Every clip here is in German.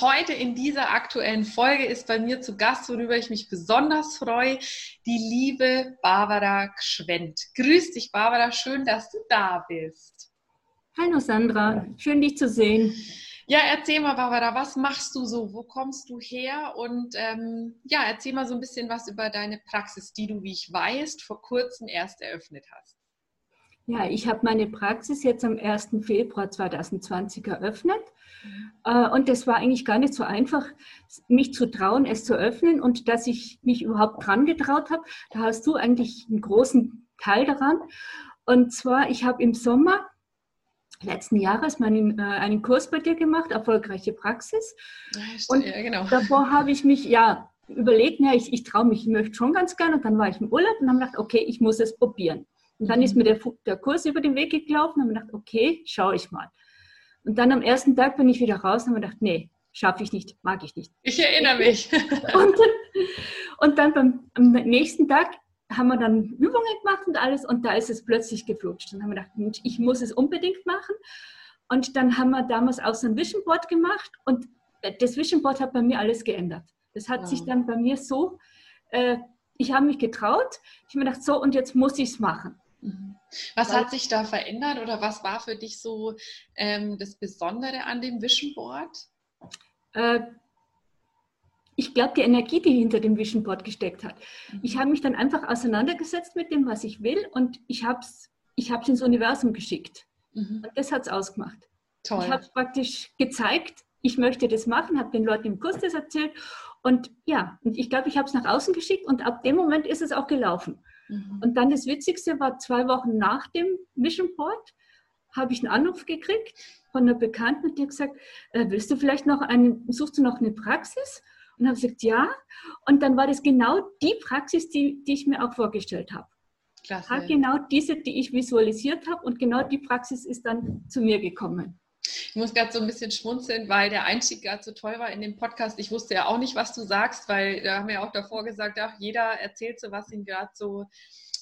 heute in dieser aktuellen Folge ist bei mir zu Gast, worüber ich mich besonders freue, die liebe Barbara Gschwendt. Grüß dich, Barbara, schön, dass du da bist. Hallo Sandra, schön dich zu sehen. Ja, erzähl mal, Barbara, was machst du so? Wo kommst du her? Und ähm, ja, erzähl mal so ein bisschen was über deine Praxis, die du, wie ich weiß, vor kurzem erst eröffnet hast. Ja, ich habe meine Praxis jetzt am 1. Februar 2020 eröffnet. Äh, und das war eigentlich gar nicht so einfach, mich zu trauen, es zu öffnen und dass ich mich überhaupt dran getraut habe. Da hast du eigentlich einen großen Teil daran. Und zwar, ich habe im Sommer letzten Jahres meinen, äh, einen Kurs bei dir gemacht, erfolgreiche Praxis. Ja, und ja, genau. davor habe ich mich ja überlegt, ja, ich, ich traue mich, ich möchte schon ganz gerne. Und dann war ich im Urlaub und habe gedacht, okay, ich muss es probieren. Und dann ist mir der, der Kurs über den Weg gelaufen und habe gedacht, okay, schaue ich mal. Und dann am ersten Tag bin ich wieder raus und habe gedacht, nee, schaffe ich nicht, mag ich nicht. Ich erinnere mich. und, und dann beim, am nächsten Tag haben wir dann Übungen gemacht und alles und da ist es plötzlich geflutscht. Dann haben wir gedacht, ich muss es unbedingt machen. Und dann haben wir damals auch so ein Vision Board gemacht und das Vision Board hat bei mir alles geändert. Das hat wow. sich dann bei mir so, äh, ich habe mich getraut, ich habe mir gedacht, so und jetzt muss ich es machen. Mhm. Was Weil, hat sich da verändert oder was war für dich so ähm, das Besondere an dem Vision Board? Äh, ich glaube, die Energie, die hinter dem Vision Board gesteckt hat. Mhm. Ich habe mich dann einfach auseinandergesetzt mit dem, was ich will und ich habe es ich hab's ins Universum geschickt. Mhm. Und das hat es ausgemacht. Toll. Ich habe praktisch gezeigt, ich möchte das machen, habe den Leuten im Kurs das erzählt und ja, und ich glaube, ich habe es nach außen geschickt und ab dem Moment ist es auch gelaufen. Mhm. Und dann das Witzigste war, zwei Wochen nach dem Mission Board habe ich einen Anruf gekriegt von einer Bekannten, die hat gesagt, äh, willst du vielleicht noch einen, suchst du noch eine Praxis? Und habe gesagt, ja. Und dann war das genau die Praxis, die, die ich mir auch vorgestellt habe. Klasse. Genau diese, die ich visualisiert habe und genau die Praxis ist dann zu mir gekommen. Ich muss gerade so ein bisschen schmunzeln, weil der Einstieg gerade so toll war in dem Podcast. Ich wusste ja auch nicht, was du sagst, weil da haben wir ja auch davor gesagt, ach, jeder erzählt so, was ihm gerade so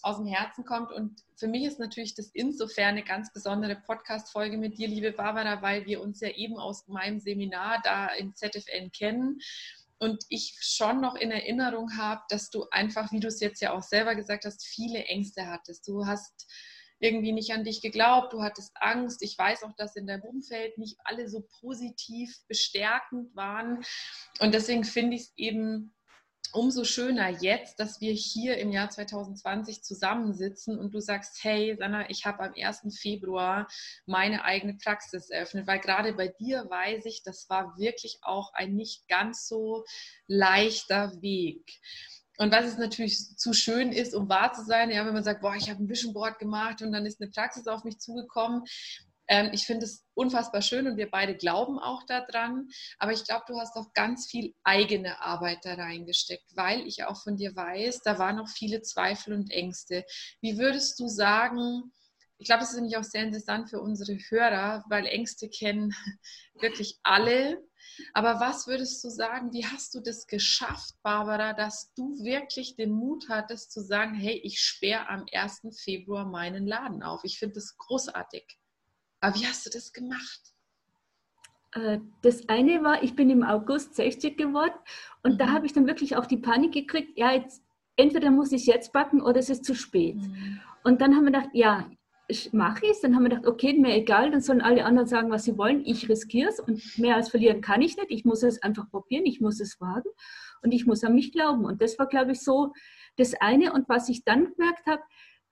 aus dem Herzen kommt. Und für mich ist natürlich das insofern eine ganz besondere Podcast-Folge mit dir, liebe Barbara, weil wir uns ja eben aus meinem Seminar da im ZFN kennen. Und ich schon noch in Erinnerung habe, dass du einfach, wie du es jetzt ja auch selber gesagt hast, viele Ängste hattest. Du hast irgendwie nicht an dich geglaubt, du hattest Angst. Ich weiß auch, dass in deinem Umfeld nicht alle so positiv bestärkend waren. Und deswegen finde ich es eben umso schöner jetzt, dass wir hier im Jahr 2020 zusammensitzen und du sagst, hey, Sanna, ich habe am 1. Februar meine eigene Praxis eröffnet, weil gerade bei dir weiß ich, das war wirklich auch ein nicht ganz so leichter Weg. Und was es natürlich zu schön ist, um wahr zu sein, ja, wenn man sagt, boah, ich habe ein Vision Board gemacht und dann ist eine Praxis auf mich zugekommen. Ähm, ich finde es unfassbar schön und wir beide glauben auch daran. Aber ich glaube, du hast auch ganz viel eigene Arbeit da reingesteckt, weil ich auch von dir weiß, da waren noch viele Zweifel und Ängste. Wie würdest du sagen, ich glaube, das ist nämlich auch sehr interessant für unsere Hörer, weil Ängste kennen wirklich alle. Aber was würdest du sagen, wie hast du das geschafft, Barbara, dass du wirklich den Mut hattest zu sagen, hey, ich sperre am 1. Februar meinen Laden auf? Ich finde das großartig. Aber wie hast du das gemacht? Äh, das eine war, ich bin im August 60 geworden und mhm. da habe ich dann wirklich auch die Panik gekriegt, ja, jetzt entweder muss ich jetzt backen oder es ist zu spät. Mhm. Und dann haben wir gedacht, ja, mache ich es. Dann haben wir gedacht, okay, mir egal, dann sollen alle anderen sagen, was sie wollen. Ich riskiere es und mehr als verlieren kann ich nicht. Ich muss es einfach probieren, ich muss es wagen und ich muss an mich glauben. Und das war, glaube ich, so das eine. Und was ich dann gemerkt habe,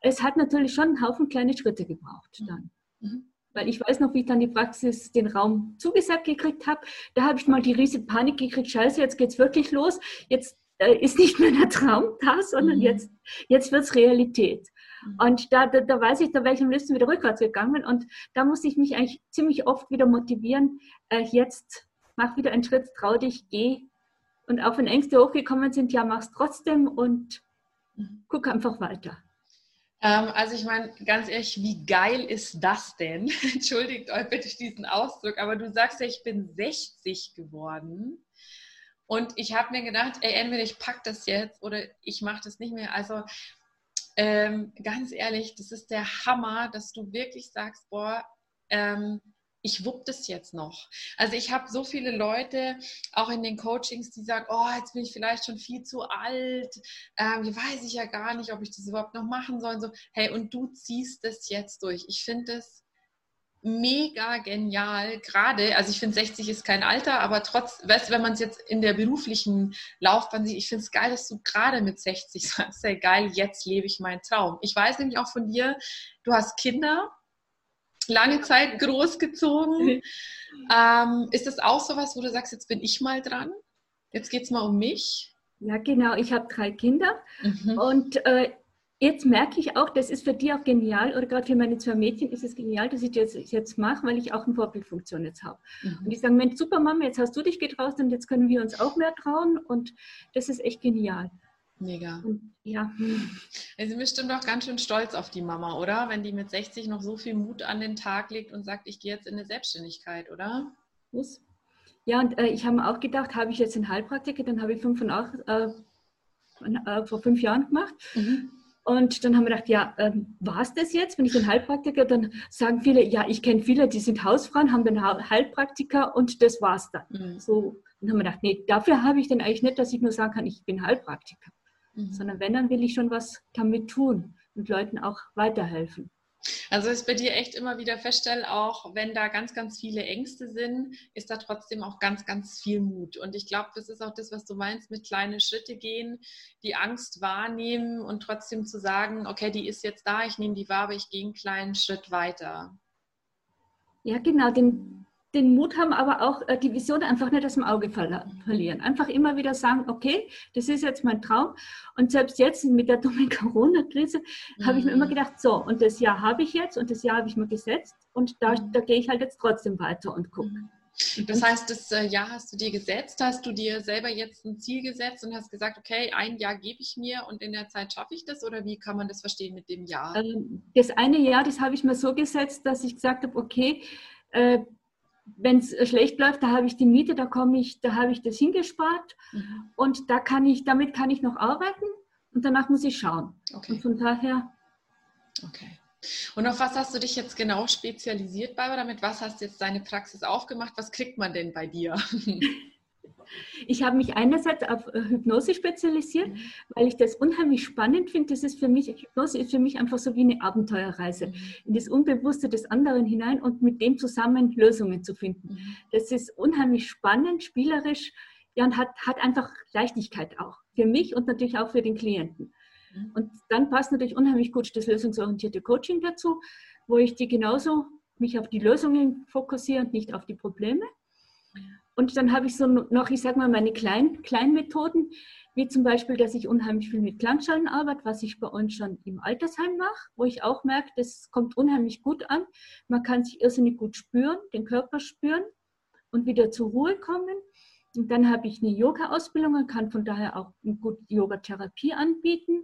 es hat natürlich schon einen Haufen kleine Schritte gebraucht dann. Mhm. Weil ich weiß noch, wie ich dann die Praxis, den Raum zugesagt gekriegt habe. Da habe ich mal die riesige Panik gekriegt, scheiße, jetzt geht es wirklich los. Jetzt äh, ist nicht mehr der Traum da, sondern mhm. jetzt, jetzt wird es Realität. Mhm. Und da, da, da, weiß ich, da wäre ich am liebsten wieder rückwärts gegangen. Und da musste ich mich eigentlich ziemlich oft wieder motivieren, äh, jetzt mach wieder einen Schritt, trau dich, geh. Und auch wenn Ängste hochgekommen sind, ja, mach's trotzdem und guck einfach weiter. Ähm, also ich meine, ganz ehrlich, wie geil ist das denn? Entschuldigt euch bitte diesen Ausdruck, aber du sagst ja, ich bin 60 geworden. Und ich habe mir gedacht, ey, entweder ich packe das jetzt oder ich mache das nicht mehr. Also ähm, ganz ehrlich, das ist der Hammer, dass du wirklich sagst, boah, ähm, ich wupp das jetzt noch. Also ich habe so viele Leute, auch in den Coachings, die sagen, oh, jetzt bin ich vielleicht schon viel zu alt, ähm, weiß ich ja gar nicht, ob ich das überhaupt noch machen soll. Und so, hey, und du ziehst das jetzt durch. Ich finde es mega genial, gerade, also ich finde 60 ist kein Alter, aber trotz, weißt du, wenn man es jetzt in der beruflichen Laufbahn sieht, ich finde es geil, dass du gerade mit 60 sagst, hey geil, jetzt lebe ich meinen Traum. Ich weiß nämlich auch von dir, du hast Kinder, lange Zeit großgezogen. ähm, ist das auch sowas, wo du sagst, jetzt bin ich mal dran? Jetzt geht es mal um mich? Ja, genau. Ich habe drei Kinder mhm. und äh, jetzt merke ich auch, das ist für die auch genial, oder gerade für meine zwei Mädchen ist es genial, dass ich das jetzt mache, weil ich auch eine Vorbildfunktion jetzt habe. Mhm. Und die sagen, Mensch, super Mama, jetzt hast du dich getraut und jetzt können wir uns auch mehr trauen und das ist echt genial. Mega. Ja. Sie sind bestimmt auch ganz schön stolz auf die Mama, oder? Wenn die mit 60 noch so viel Mut an den Tag legt und sagt, ich gehe jetzt in eine Selbstständigkeit, oder? Muss. Ja, und äh, ich habe mir auch gedacht, habe ich jetzt einen Heilpraktiker, dann habe ich fünf und acht, äh, äh, vor fünf Jahren gemacht. Mhm. Und dann haben wir gedacht, ja, ähm, war es das jetzt? Wenn ich den Heilpraktiker, dann sagen viele, ja, ich kenne viele, die sind Hausfrauen, haben den Heilpraktiker und das war's dann. Mhm. So, dann haben wir gedacht, nee, dafür habe ich denn eigentlich nicht, dass ich nur sagen kann, ich bin Heilpraktiker mhm. sondern wenn, dann will ich schon was damit tun und Leuten auch weiterhelfen. Also ist bei dir echt immer wieder feststellen, auch wenn da ganz, ganz viele Ängste sind, ist da trotzdem auch ganz, ganz viel Mut. Und ich glaube, das ist auch das, was du meinst, mit kleinen Schritte gehen, die Angst wahrnehmen und trotzdem zu sagen, okay, die ist jetzt da, ich nehme die wahr, aber ich gehe einen kleinen Schritt weiter. Ja, genau, den, den Mut haben, aber auch äh, die Vision einfach nicht aus dem Auge verlieren. Einfach immer wieder sagen, okay, das ist jetzt mein Traum. Und selbst jetzt mit der dummen Corona-Krise mhm. habe ich mir immer mhm. gedacht, so, und das Jahr habe ich jetzt und das Jahr habe ich mir gesetzt und da, mhm. da gehe ich halt jetzt trotzdem weiter und gucke. Mhm. Das heißt, das äh, Jahr hast du dir gesetzt, hast du dir selber jetzt ein Ziel gesetzt und hast gesagt, okay, ein Jahr gebe ich mir und in der Zeit schaffe ich das oder wie kann man das verstehen mit dem Jahr? Ähm, das eine Jahr, das habe ich mir so gesetzt, dass ich gesagt habe, okay, äh, wenn es schlecht läuft, da habe ich die Miete, da komme ich, da habe ich das hingespart mhm. und da kann ich, damit kann ich noch arbeiten und danach muss ich schauen. Okay. Und von daher. Okay. Und auf was hast du dich jetzt genau spezialisiert, Barbara? Mit was hast du jetzt deine Praxis aufgemacht? Was kriegt man denn bei dir? Ich habe mich einerseits auf äh, Hypnose spezialisiert, mhm. weil ich das unheimlich spannend finde. Das ist für mich, Hypnose ist für mich einfach so wie eine Abenteuerreise mhm. in das Unbewusste des anderen hinein und mit dem zusammen Lösungen zu finden. Mhm. Das ist unheimlich spannend, spielerisch ja, und hat, hat einfach Leichtigkeit auch für mich und natürlich auch für den Klienten. Und dann passt natürlich unheimlich gut das lösungsorientierte Coaching dazu, wo ich die genauso mich auf die Lösungen fokussiere und nicht auf die Probleme. Und dann habe ich so noch, ich sage mal, meine kleinen Kleinmethoden, wie zum Beispiel, dass ich unheimlich viel mit Klangschalen arbeite, was ich bei uns schon im Altersheim mache, wo ich auch merke, das kommt unheimlich gut an. Man kann sich irrsinnig gut spüren, den Körper spüren und wieder zur Ruhe kommen. Und dann habe ich eine Yoga-Ausbildung und kann von daher auch gut Yoga-Therapie anbieten.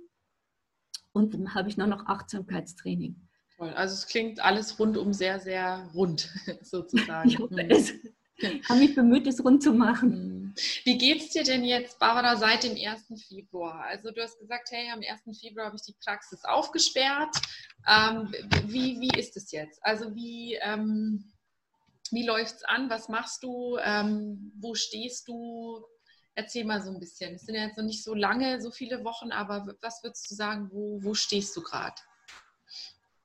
Und dann habe ich noch noch Achtsamkeitstraining. Toll. Also es klingt alles rundum sehr, sehr rund sozusagen. ich hoffe es. habe mich bemüht, es rund zu machen. Wie geht es dir denn jetzt, Barbara, seit dem 1. Februar? Also du hast gesagt, hey, am 1. Februar habe ich die Praxis aufgesperrt. Ähm, wie, wie ist es jetzt? Also wie, ähm, wie läuft es an? Was machst du? Ähm, wo stehst du? Erzähl mal so ein bisschen. Es sind ja jetzt noch nicht so lange, so viele Wochen, aber was würdest du sagen, wo, wo stehst du gerade?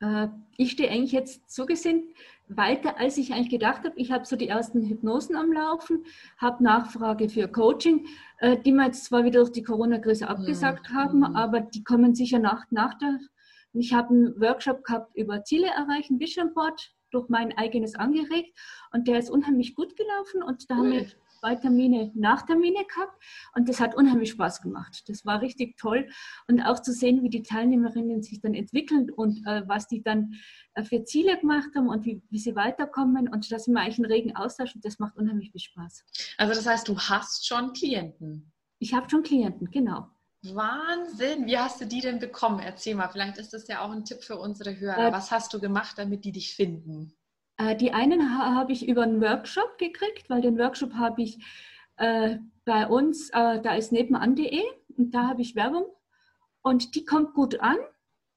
Äh, ich stehe eigentlich jetzt so gesehen weiter, als ich eigentlich gedacht habe. Ich habe so die ersten Hypnosen am Laufen, habe Nachfrage für Coaching, äh, die wir jetzt zwar wieder durch die Corona-Krise abgesagt mhm. haben, aber die kommen sicher nach, nach der. Ich habe einen Workshop gehabt über Ziele erreichen, Vision Board, durch mein eigenes angeregt und der ist unheimlich gut gelaufen und da haben wir zwei Termine nach Termine gehabt und das hat unheimlich Spaß gemacht. Das war richtig toll und auch zu sehen, wie die Teilnehmerinnen sich dann entwickeln und äh, was die dann äh, für Ziele gemacht haben und wie, wie sie weiterkommen und da sind wir eigentlich einen regen Austausch und das macht unheimlich viel Spaß. Also das heißt, du hast schon Klienten? Ich habe schon Klienten, genau. Wahnsinn! Wie hast du die denn bekommen? Erzähl mal, vielleicht ist das ja auch ein Tipp für unsere Hörer. Äh, Was hast du gemacht, damit die dich finden? Äh, die einen ha habe ich über einen Workshop gekriegt, weil den Workshop habe ich äh, bei uns, äh, da ist nebenan.de und da habe ich Werbung und die kommt gut an.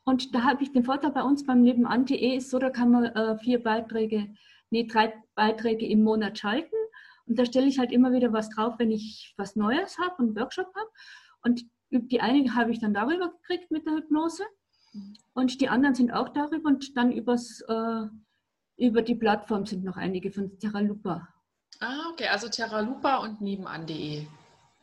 Und da habe ich den Vorteil bei uns beim nebenan.de ist so, da kann man äh, vier Beiträge, nee, drei Beiträge im Monat schalten. Und da stelle ich halt immer wieder was drauf, wenn ich was Neues habe, einen Workshop habe. Und die eine habe ich dann darüber gekriegt mit der Hypnose. Und die anderen sind auch darüber und dann übers, äh, über die Plattform sind noch einige von TerraLupa. Ah, okay, also TerraLupa und nebenan.de.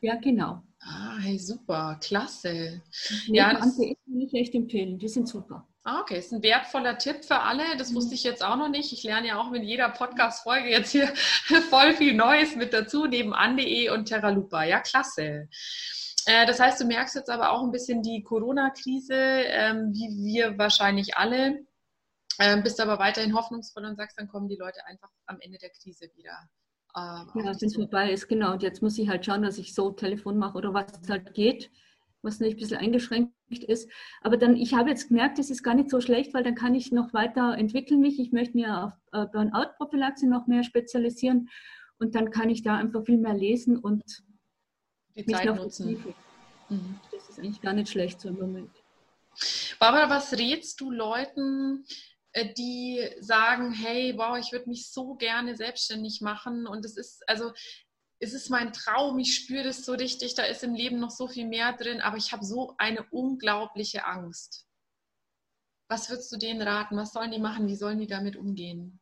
Ja, genau. Ah, hey, super, klasse. Nebenan.de kann ich echt empfehlen, die sind super. Ah, okay, ist ein wertvoller Tipp für alle. Das wusste ich jetzt auch noch nicht. Ich lerne ja auch mit jeder Podcast-Folge jetzt hier voll viel Neues mit dazu, nebenan.de und TerraLupa. Ja, klasse. Äh, das heißt, du merkst jetzt aber auch ein bisschen die Corona-Krise, ähm, wie wir wahrscheinlich alle. Ähm, bist aber weiterhin hoffnungsvoll und sagst, dann kommen die Leute einfach am Ende der Krise wieder. Ähm, ja, wenn es vorbei ist, genau. Und jetzt muss ich halt schauen, dass ich so Telefon mache oder was halt geht, was nicht ein bisschen eingeschränkt ist. Aber dann, ich habe jetzt gemerkt, das ist gar nicht so schlecht, weil dann kann ich noch weiter entwickeln mich. Ich möchte mir auf äh, Burnout-Prophylaxe noch mehr spezialisieren und dann kann ich da einfach viel mehr lesen und die Zeit nutzen. Mhm. Das ist eigentlich gar nicht schlecht so im Moment. Barbara, was rätst du Leuten, äh, die sagen, hey, wow, ich würde mich so gerne selbstständig machen und es ist, also es ist mein Traum, ich spüre das so richtig, da ist im Leben noch so viel mehr drin, aber ich habe so eine unglaubliche Angst. Was würdest du denen raten? Was sollen die machen? Wie sollen die damit umgehen?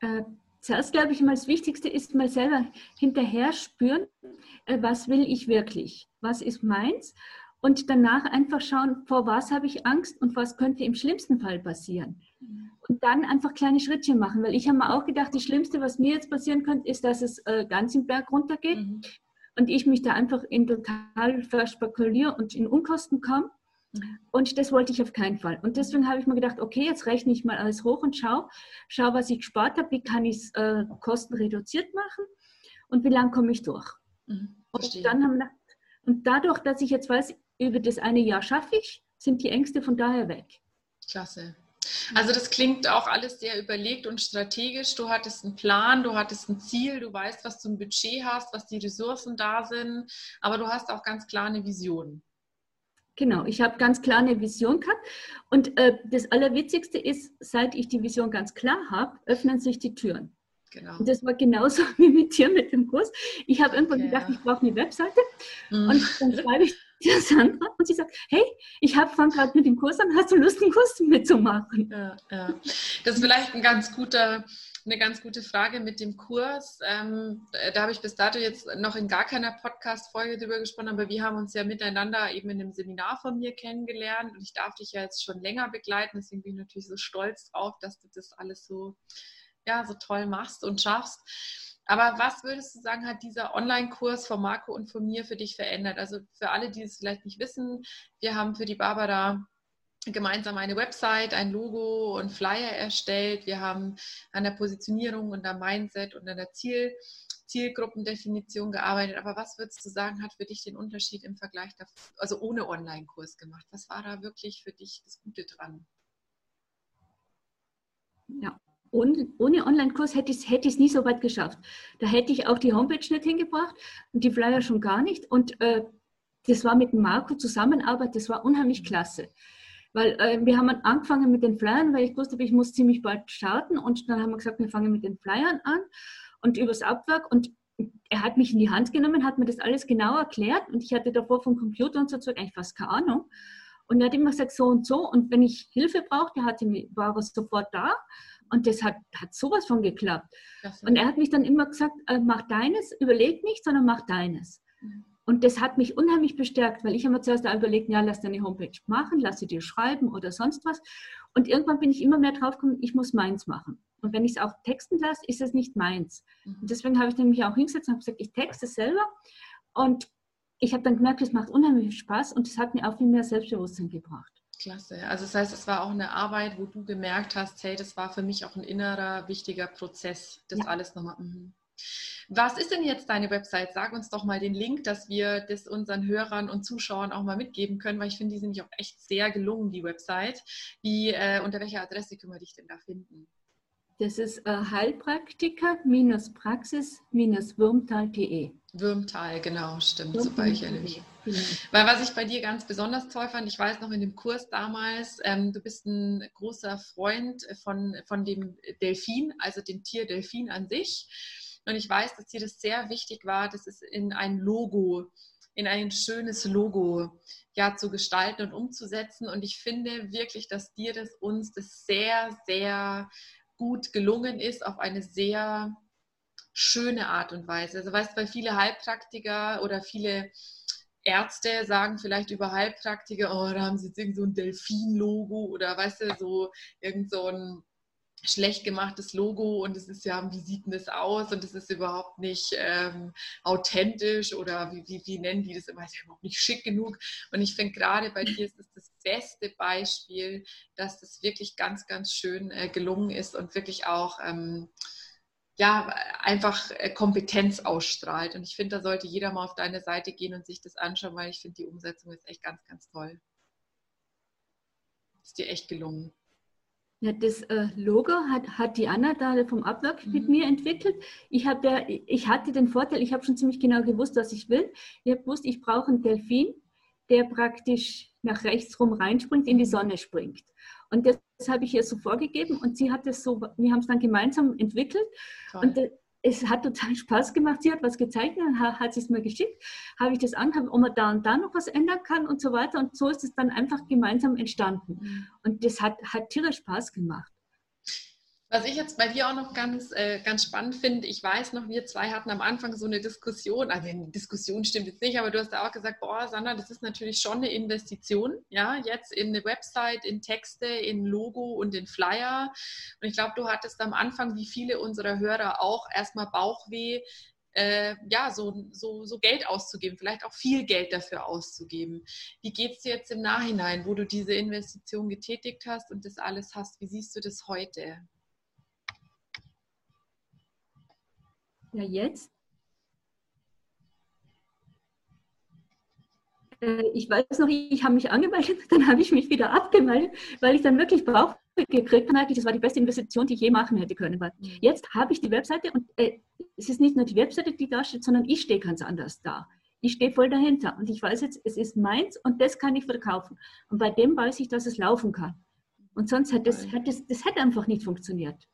Äh, zuerst glaube ich mal, das Wichtigste ist mal selber hinterher spüren, äh, was will ich wirklich? Was ist meins? Und danach einfach schauen, vor was habe ich Angst und was könnte im schlimmsten Fall passieren. Und dann einfach kleine Schrittchen machen, weil ich habe mir auch gedacht, das Schlimmste, was mir jetzt passieren könnte, ist, dass es äh, ganz im Berg runtergeht mhm. und ich mich da einfach in total verspekuliere und in Unkosten komme. Mhm. Und das wollte ich auf keinen Fall. Und deswegen habe ich mir gedacht, okay, jetzt rechne ich mal alles hoch und schau, schau, was ich gespart habe, wie kann ich es äh, kostenreduziert machen und wie lange komme ich durch. Mhm, und dann haben wir und dadurch, dass ich jetzt weiß, über das eine Jahr schaffe ich, sind die Ängste von daher weg. Klasse. Also das klingt auch alles sehr überlegt und strategisch. Du hattest einen Plan, du hattest ein Ziel, du weißt, was du ein Budget hast, was die Ressourcen da sind, aber du hast auch ganz klar eine Vision. Genau, ich habe ganz klar eine Vision gehabt. Und äh, das Allerwitzigste ist, seit ich die Vision ganz klar habe, öffnen sich die Türen. Genau. Und das war genauso wie mit dir mit dem Kurs. Ich habe irgendwann okay, gedacht, ich brauche eine Webseite. Mm. Und dann schreibe ich der Sandra und sie sagt, hey, ich habe fange gerade mit dem Kurs an, hast du Lust, den Kurs mitzumachen? Ja, ja. Das ist vielleicht ein ganz guter, eine ganz gute Frage mit dem Kurs. Ähm, da habe ich bis dato jetzt noch in gar keiner Podcast-Folge drüber gesprochen, aber wir haben uns ja miteinander eben in einem Seminar von mir kennengelernt und ich darf dich ja jetzt schon länger begleiten, deswegen bin ich natürlich so stolz drauf, dass du das alles so, ja, so toll machst und schaffst. Aber was würdest du sagen, hat dieser Online-Kurs von Marco und von mir für dich verändert? Also für alle, die es vielleicht nicht wissen, wir haben für die Barbara gemeinsam eine Website, ein Logo und Flyer erstellt. Wir haben an der Positionierung und am Mindset und an der Ziel, Zielgruppendefinition gearbeitet. Aber was würdest du sagen, hat für dich den Unterschied im Vergleich, davor, also ohne Online-Kurs gemacht? Was war da wirklich für dich das Gute dran? Ja, ohne, ohne Online-Kurs hätte ich es hätte nie so weit geschafft. Da hätte ich auch die Homepage nicht hingebracht und die Flyer schon gar nicht. Und äh, das war mit Marco Zusammenarbeit, das war unheimlich klasse. Weil äh, wir haben angefangen mit den Flyern, weil ich wusste, ich muss ziemlich bald starten. Und dann haben wir gesagt, wir fangen mit den Flyern an und übers Abwerk. Und er hat mich in die Hand genommen, hat mir das alles genau erklärt. Und ich hatte davor vom Computer und so eigentlich fast keine Ahnung. Und er hat immer gesagt, so und so. Und wenn ich Hilfe brauchte, hatte, war er sofort da. Und das hat, hat sowas von geklappt. Und er hat mich dann immer gesagt, äh, mach deines, überleg nicht, sondern mach deines. Mhm. Und das hat mich unheimlich bestärkt, weil ich immer zuerst überlegt, ja, lass deine Homepage machen, lass sie dir schreiben oder sonst was. Und irgendwann bin ich immer mehr drauf gekommen, ich muss meins machen. Und wenn ich es auch texten lasse, ist es nicht meins. Mhm. Und deswegen habe ich nämlich auch hingesetzt und habe gesagt, ich texte es selber. Und ich habe dann gemerkt, es macht unheimlich Spaß und es hat mir auch viel mehr Selbstbewusstsein gebracht. Klasse. Also das heißt, es war auch eine Arbeit, wo du gemerkt hast, hey, das war für mich auch ein innerer, wichtiger Prozess, das ja. alles nochmal. Mhm. Was ist denn jetzt deine Website? Sag uns doch mal den Link, dass wir das unseren Hörern und Zuschauern auch mal mitgeben können, weil ich finde, die sind nämlich auch echt sehr gelungen, die Website. Wie, äh, unter welcher Adresse können wir dich denn da finden? Das ist äh, Heilpraktiker-Praxis-Würmtal.de. Würmtal, genau, stimmt, Würmtal. super, ich erinnere mich. Genau. Weil was ich bei dir ganz besonders toll fand, ich weiß noch in dem Kurs damals, ähm, du bist ein großer Freund von, von dem Delfin, also dem Tier Delfin an sich. Und ich weiß, dass dir das sehr wichtig war, dass es in ein Logo, in ein schönes Logo ja, zu gestalten und umzusetzen. Und ich finde wirklich, dass dir das uns das sehr, sehr gut gelungen ist auf eine sehr schöne Art und Weise. Also weißt du, weil viele Heilpraktiker oder viele Ärzte sagen vielleicht über Heilpraktiker, oh, da haben sie jetzt irgend so ein Delfin-Logo oder weißt du, so irgend so ein schlecht gemachtes Logo und es ist ja, wie sieht denn das aus und es ist überhaupt nicht ähm, authentisch oder wie, wie, wie nennen die das immer, ist ja überhaupt nicht schick genug. Und ich finde gerade bei dir ist es das beste Beispiel, dass das wirklich ganz, ganz schön äh, gelungen ist und wirklich auch ähm, ja, einfach äh, Kompetenz ausstrahlt. Und ich finde, da sollte jeder mal auf deine Seite gehen und sich das anschauen, weil ich finde, die Umsetzung ist echt ganz, ganz toll. Ist dir echt gelungen. Ja, das äh, Logo hat, hat die Anna da vom Abwerk mhm. mit mir entwickelt. Ich, hab ja, ich hatte den Vorteil, ich habe schon ziemlich genau gewusst, was ich will. Ich habe gewusst, ich brauche einen Delfin, der praktisch nach rechts rum reinspringt, in die Sonne springt. Und das, das habe ich ihr so vorgegeben und sie hat es so, wir haben es dann gemeinsam entwickelt. Toll. Und es hat total Spaß gemacht. Sie hat was gezeichnet, hat, hat es mir geschickt, habe ich das an, ob man da und da noch was ändern kann und so weiter. Und so ist es dann einfach gemeinsam entstanden. Mhm. Und das hat, hat tierisch Spaß gemacht. Was ich jetzt bei dir auch noch ganz, äh, ganz spannend finde, ich weiß noch, wir zwei hatten am Anfang so eine Diskussion, also eine Diskussion stimmt jetzt nicht, aber du hast ja auch gesagt, boah, Sandra, das ist natürlich schon eine Investition, ja, jetzt in eine Website, in Texte, in Logo und in Flyer. Und ich glaube, du hattest am Anfang, wie viele unserer Hörer auch, erstmal Bauchweh, äh, ja, so, so, so Geld auszugeben, vielleicht auch viel Geld dafür auszugeben. Wie geht es dir jetzt im Nachhinein, wo du diese Investition getätigt hast und das alles hast? Wie siehst du das heute? Ja, jetzt? Äh, ich weiß noch, ich habe mich angemeldet, dann habe ich mich wieder abgemeldet, weil ich dann wirklich Bauch gekriegt habe. Das war die beste Investition, die ich je machen hätte können. Weil mhm. jetzt habe ich die Webseite und äh, es ist nicht nur die Webseite, die da steht, sondern ich stehe ganz anders da. Ich stehe voll dahinter und ich weiß jetzt, es ist meins und das kann ich verkaufen. Und bei dem weiß ich, dass es laufen kann. Und sonst hätte es, hätte es das hätte einfach nicht funktioniert.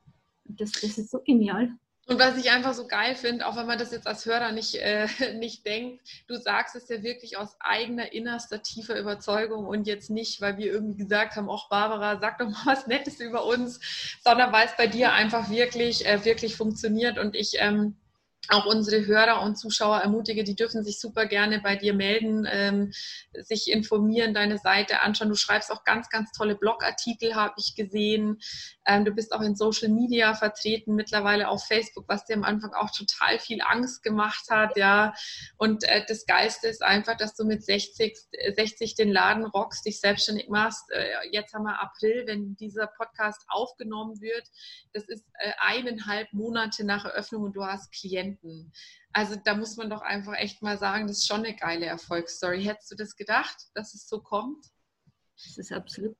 Und das, das ist so genial. Und was ich einfach so geil finde, auch wenn man das jetzt als Hörer nicht, äh, nicht denkt, du sagst es ja wirklich aus eigener innerster tiefer Überzeugung und jetzt nicht, weil wir irgendwie gesagt haben, ach Barbara, sag doch mal was Nettes über uns, sondern weil es bei dir einfach wirklich, äh, wirklich funktioniert. Und ich ähm, auch unsere Hörer und Zuschauer ermutige, die dürfen sich super gerne bei dir melden, ähm, sich informieren, deine Seite anschauen. Du schreibst auch ganz, ganz tolle Blogartikel, habe ich gesehen. Ähm, du bist auch in Social Media vertreten, mittlerweile auf Facebook, was dir am Anfang auch total viel Angst gemacht hat, ja. Und äh, das Geiste ist einfach, dass du mit 60, 60 den Laden rockst, dich selbstständig machst. Äh, jetzt haben wir April, wenn dieser Podcast aufgenommen wird. Das ist äh, eineinhalb Monate nach Eröffnung und du hast Klienten. Also da muss man doch einfach echt mal sagen, das ist schon eine geile Erfolgsstory. Hättest du das gedacht, dass es so kommt? Das ist absolut.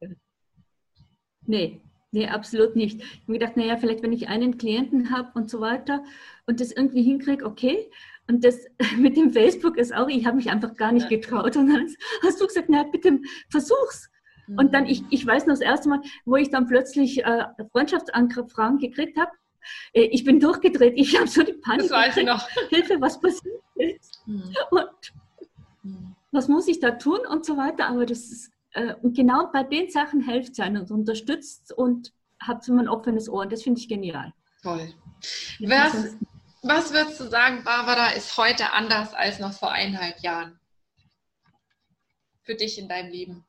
Nee, Nee, absolut nicht. Ich habe mir gedacht, naja, vielleicht wenn ich einen Klienten habe und so weiter und das irgendwie hinkriege, okay. Und das mit dem Facebook ist auch, ich habe mich einfach gar nicht getraut. Und dann hast du gesagt, na bitte versuch's. Und dann, ich, ich weiß noch das erste Mal, wo ich dann plötzlich äh, Freundschaftsanfragen gekriegt habe, ich bin durchgedreht, ich habe so die Panik. Das weiß ich noch. Hilfe, was passiert ist. Mhm. Und mhm. was muss ich da tun und so weiter. Aber das ist äh, und genau bei den Sachen helft es und unterstützt und hat immer ein offenes Ohr. Und das finde ich genial. Toll. Was, was würdest du sagen, Barbara, ist heute anders als noch vor eineinhalb Jahren? Für dich in deinem Leben?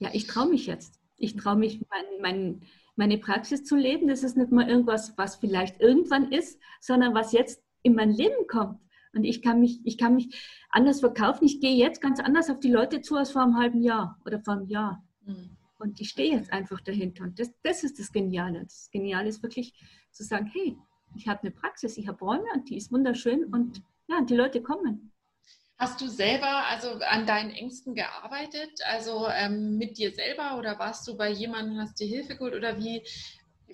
Ja, ich traue mich jetzt. Ich traue mich, mein, mein, meine Praxis zu leben. Das ist nicht mal irgendwas, was vielleicht irgendwann ist, sondern was jetzt in mein Leben kommt. Und ich kann mich, ich kann mich anders verkaufen. Ich gehe jetzt ganz anders auf die Leute zu als vor einem halben Jahr oder vor einem Jahr. Mhm. Und ich stehe jetzt einfach dahinter. Und das, das ist das Geniale. Das Geniale ist wirklich zu sagen, hey, ich habe eine Praxis, ich habe Räume und die ist wunderschön und ja, die Leute kommen. Hast du selber also an deinen Ängsten gearbeitet, also ähm, mit dir selber oder warst du bei jemandem, hast dir Hilfe geholt oder wie?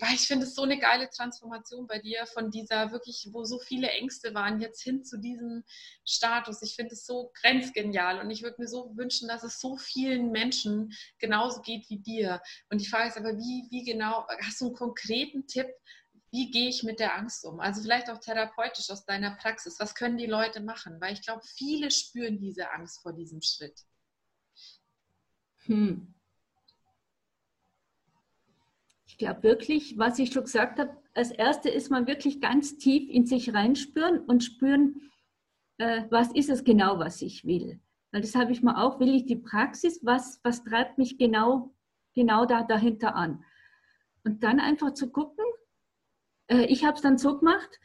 Weil ich finde es so eine geile Transformation bei dir von dieser wirklich, wo so viele Ängste waren, jetzt hin zu diesem Status. Ich finde es so grenzgenial und ich würde mir so wünschen, dass es so vielen Menschen genauso geht wie dir. Und die Frage ist aber, wie, wie genau, hast du einen konkreten Tipp, wie gehe ich mit der Angst um? Also vielleicht auch therapeutisch aus deiner Praxis. Was können die Leute machen? Weil ich glaube, viele spüren diese Angst vor diesem Schritt. Hm. Ich glaube wirklich, was ich schon gesagt habe, als erste ist man wirklich ganz tief in sich reinspüren und spüren, äh, was ist es genau, was ich will. Weil das habe ich mal auch, will ich die Praxis, was, was treibt mich genau, genau da dahinter an? Und dann einfach zu gucken, äh, ich habe es dann so gemacht,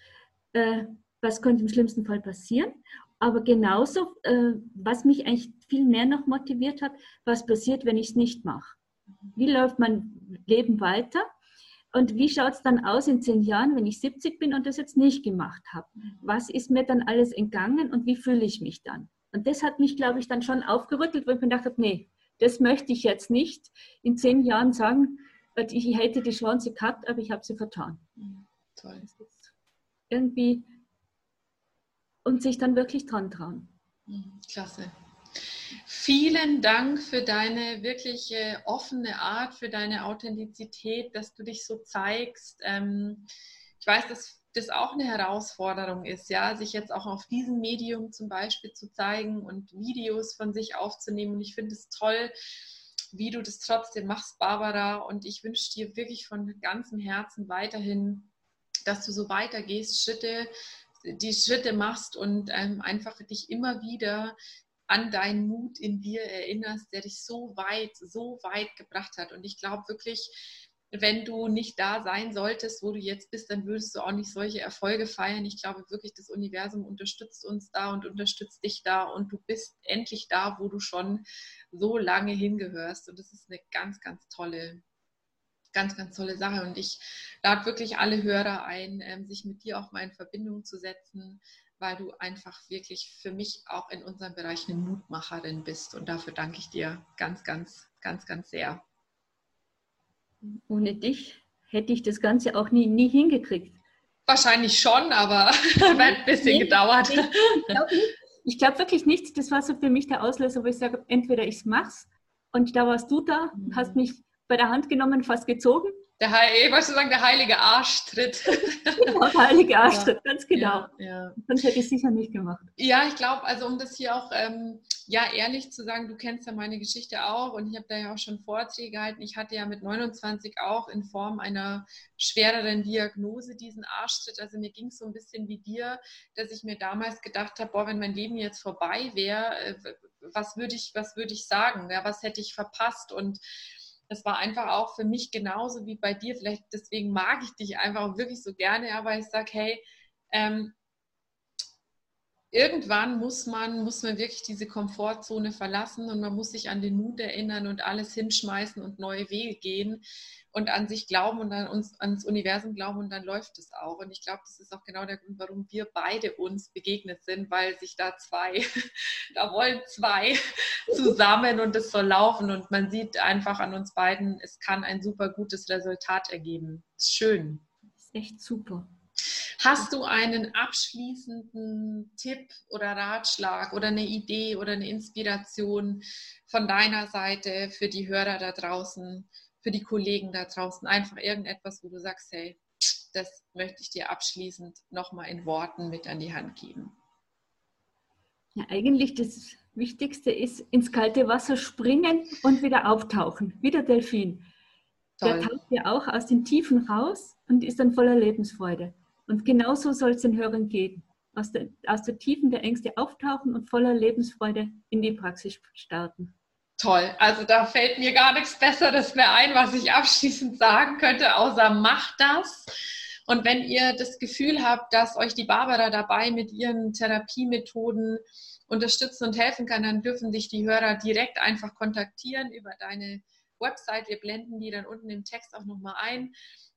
äh, was könnte im schlimmsten Fall passieren, aber genauso, äh, was mich eigentlich viel mehr noch motiviert hat, was passiert, wenn ich es nicht mache. Wie läuft mein Leben weiter? Und wie schaut es dann aus in zehn Jahren, wenn ich 70 bin und das jetzt nicht gemacht habe? Was ist mir dann alles entgangen und wie fühle ich mich dann? Und das hat mich, glaube ich, dann schon aufgerüttelt, weil ich mir gedacht habe, nee, das möchte ich jetzt nicht in zehn Jahren sagen, ich hätte die Chance gehabt, aber ich habe sie vertan. Toll. Irgendwie und sich dann wirklich dran trauen. Mhm, klasse. Vielen Dank für deine wirklich offene Art, für deine Authentizität, dass du dich so zeigst. Ähm, ich weiß, dass das auch eine Herausforderung ist, ja, sich jetzt auch auf diesem Medium zum Beispiel zu zeigen und Videos von sich aufzunehmen. Und ich finde es toll, wie du das trotzdem machst, Barbara. Und ich wünsche dir wirklich von ganzem Herzen weiterhin dass du so weitergehst, Schritte, die Schritte machst und ähm, einfach dich immer wieder an deinen Mut in dir erinnerst, der dich so weit, so weit gebracht hat. Und ich glaube wirklich, wenn du nicht da sein solltest, wo du jetzt bist, dann würdest du auch nicht solche Erfolge feiern. Ich glaube wirklich, das Universum unterstützt uns da und unterstützt dich da und du bist endlich da, wo du schon so lange hingehörst. Und das ist eine ganz, ganz tolle ganz, ganz tolle Sache. Und ich lade wirklich alle Hörer ein, ähm, sich mit dir auch mal in Verbindung zu setzen, weil du einfach wirklich für mich auch in unserem Bereich eine Mutmacherin bist. Und dafür danke ich dir ganz, ganz, ganz, ganz sehr. Ohne dich hätte ich das Ganze auch nie, nie hingekriegt. Wahrscheinlich schon, aber hat ein bisschen nee, gedauert. Nee, ich glaube glaub wirklich nicht. Das war so für mich der Auslöser, wo ich sage, entweder ich mach's und da warst du da, mhm. hast mich bei der Hand genommen, fast gezogen. Der, ich wollte sagen, der heilige Arschtritt. Genau, der heilige Arschtritt, ja. ganz genau. Ja, ja. Sonst hätte ich es sicher nicht gemacht. Ja, ich glaube, also um das hier auch ähm, ja ehrlich zu sagen, du kennst ja meine Geschichte auch und ich habe da ja auch schon Vorträge gehalten. Ich hatte ja mit 29 auch in Form einer schwereren Diagnose diesen Arschtritt. Also mir ging es so ein bisschen wie dir, dass ich mir damals gedacht habe, boah, wenn mein Leben jetzt vorbei wäre, äh, was würde ich, was würde ich sagen? Ja, was hätte ich verpasst? Und das war einfach auch für mich genauso wie bei dir. Vielleicht deswegen mag ich dich einfach auch wirklich so gerne, aber ich sage, hey, ähm, irgendwann muss man, muss man wirklich diese Komfortzone verlassen und man muss sich an den Mut erinnern und alles hinschmeißen und neue Wege gehen und an sich glauben und an uns, ans Universum glauben und dann läuft es auch. Und ich glaube, das ist auch genau der Grund, warum wir beide uns begegnet sind, weil sich da zwei, da wollen zwei zusammen und es soll laufen und man sieht einfach an uns beiden, es kann ein super gutes Resultat ergeben. Ist schön. Das ist echt super. Hast du einen abschließenden Tipp oder Ratschlag oder eine Idee oder eine Inspiration von deiner Seite für die Hörer da draußen, für die Kollegen da draußen? Einfach irgendetwas, wo du sagst, hey, das möchte ich dir abschließend nochmal in Worten mit an die Hand geben. Ja, eigentlich das Wichtigste ist ins kalte Wasser springen und wieder auftauchen, wie der Delfin. Toll. Der taucht ja auch aus den Tiefen raus und ist dann voller Lebensfreude. Und genauso soll es den Hörern gehen. Aus der, aus der Tiefen der Ängste auftauchen und voller Lebensfreude in die Praxis starten. Toll. Also da fällt mir gar nichts Besseres mehr ein, was ich abschließend sagen könnte, außer macht das. Und wenn ihr das Gefühl habt, dass euch die Barbara dabei mit ihren Therapiemethoden unterstützen und helfen kann, dann dürfen dich die Hörer direkt einfach kontaktieren über deine Website. Wir blenden die dann unten im Text auch nochmal ein.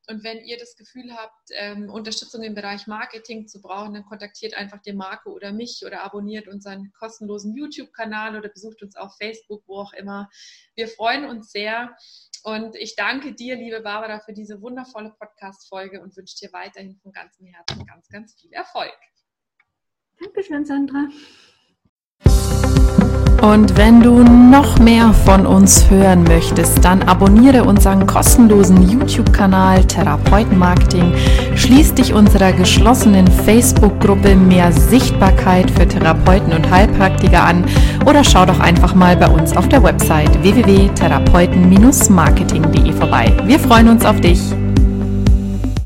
Und wenn ihr das Gefühl habt, ähm, Unterstützung im Bereich Marketing zu brauchen, dann kontaktiert einfach den Marco oder mich oder abonniert unseren kostenlosen YouTube-Kanal oder besucht uns auf Facebook, wo auch immer. Wir freuen uns sehr. Und ich danke dir, liebe Barbara, für diese wundervolle Podcast-Folge und wünsche dir weiterhin von ganzem Herzen ganz, ganz viel Erfolg. Dankeschön, Sandra. Und wenn du noch mehr von uns hören möchtest, dann abonniere unseren kostenlosen YouTube-Kanal Therapeutenmarketing, schließ dich unserer geschlossenen Facebook-Gruppe Mehr Sichtbarkeit für Therapeuten und Heilpraktiker an oder schau doch einfach mal bei uns auf der Website www.therapeuten-marketing.de vorbei. Wir freuen uns auf dich.